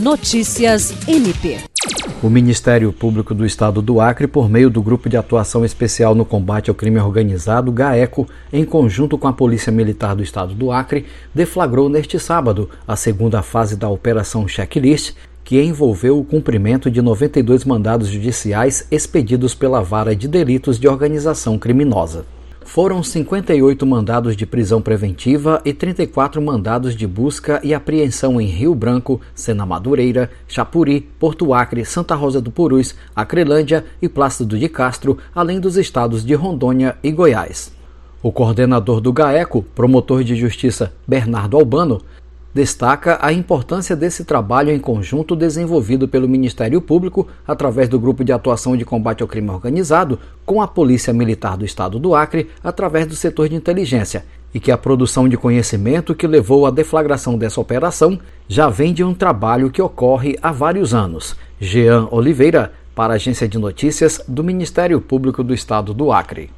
Notícias MP. O Ministério Público do Estado do Acre, por meio do Grupo de Atuação Especial no Combate ao Crime Organizado, GAECO, em conjunto com a Polícia Militar do Estado do Acre, deflagrou neste sábado a segunda fase da Operação Checklist, que envolveu o cumprimento de 92 mandados judiciais expedidos pela Vara de Delitos de Organização Criminosa foram 58 mandados de prisão preventiva e 34 mandados de busca e apreensão em Rio Branco, Sena Madureira, Chapuri, Porto Acre, Santa Rosa do Purus, Acrelândia e Plácido de Castro, além dos estados de Rondônia e Goiás. O coordenador do GAECO, promotor de justiça Bernardo Albano, destaca a importância desse trabalho em conjunto desenvolvido pelo Ministério Público através do Grupo de Atuação de Combate ao Crime Organizado com a Polícia Militar do Estado do Acre através do setor de inteligência e que a produção de conhecimento que levou à deflagração dessa operação já vem de um trabalho que ocorre há vários anos. Jean Oliveira, para a Agência de Notícias do Ministério Público do Estado do Acre.